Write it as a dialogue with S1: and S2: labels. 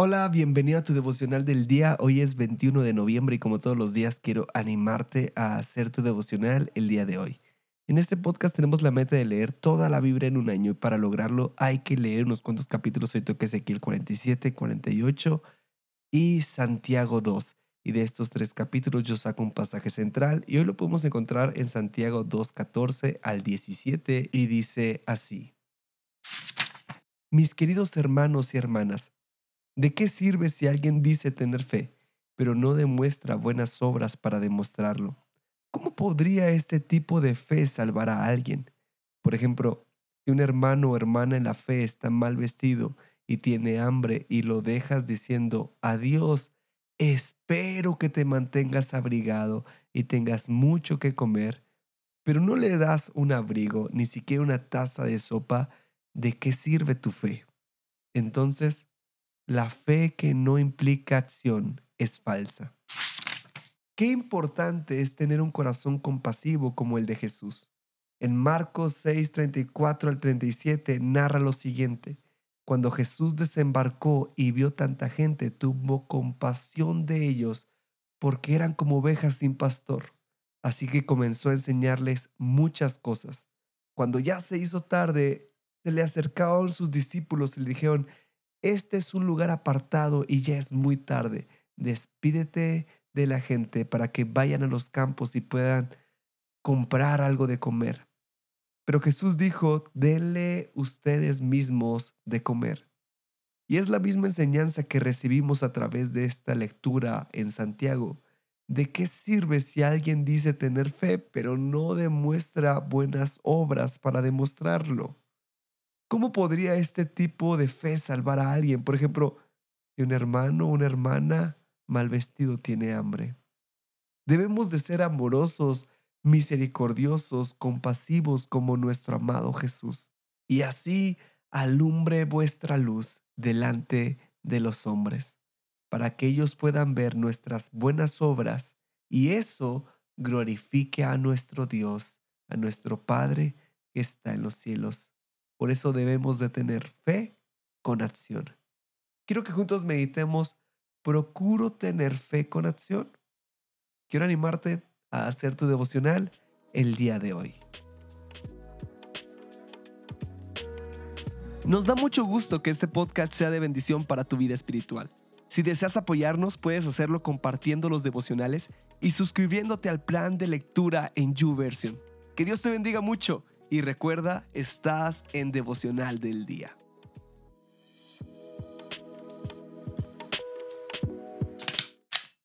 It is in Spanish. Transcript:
S1: Hola, bienvenido a tu devocional del día. Hoy es 21 de noviembre y como todos los días quiero animarte a hacer tu devocional el día de hoy. En este podcast tenemos la meta de leer toda la Biblia en un año y para lograrlo hay que leer unos cuantos capítulos. Hoy toca Ezequiel 47, 48 y Santiago 2. Y de estos tres capítulos yo saco un pasaje central y hoy lo podemos encontrar en Santiago 2, 14 al 17 y dice así. Mis queridos hermanos y hermanas, ¿De qué sirve si alguien dice tener fe, pero no demuestra buenas obras para demostrarlo? ¿Cómo podría este tipo de fe salvar a alguien? Por ejemplo, si un hermano o hermana en la fe está mal vestido y tiene hambre y lo dejas diciendo, adiós, espero que te mantengas abrigado y tengas mucho que comer, pero no le das un abrigo, ni siquiera una taza de sopa, ¿de qué sirve tu fe? Entonces, la fe que no implica acción es falsa. Qué importante es tener un corazón compasivo como el de Jesús. En Marcos 6, 34 al 37 narra lo siguiente. Cuando Jesús desembarcó y vio tanta gente, tuvo compasión de ellos porque eran como ovejas sin pastor. Así que comenzó a enseñarles muchas cosas. Cuando ya se hizo tarde, se le acercaron sus discípulos y le dijeron, este es un lugar apartado y ya es muy tarde. Despídete de la gente para que vayan a los campos y puedan comprar algo de comer. Pero Jesús dijo, denle ustedes mismos de comer. Y es la misma enseñanza que recibimos a través de esta lectura en Santiago. ¿De qué sirve si alguien dice tener fe, pero no demuestra buenas obras para demostrarlo? ¿Cómo podría este tipo de fe salvar a alguien? Por ejemplo, si un hermano o una hermana mal vestido tiene hambre. Debemos de ser amorosos, misericordiosos, compasivos como nuestro amado Jesús. Y así alumbre vuestra luz delante de los hombres, para que ellos puedan ver nuestras buenas obras y eso glorifique a nuestro Dios, a nuestro Padre que está en los cielos. Por eso debemos de tener fe con acción. Quiero que juntos meditemos, procuro tener fe con acción. Quiero animarte a hacer tu devocional el día de hoy. Nos da mucho gusto que este podcast sea de bendición para tu vida espiritual. Si deseas apoyarnos, puedes hacerlo compartiendo los devocionales y suscribiéndote al plan de lectura en YouVersion. Que Dios te bendiga mucho y recuerda, estás en devocional del día.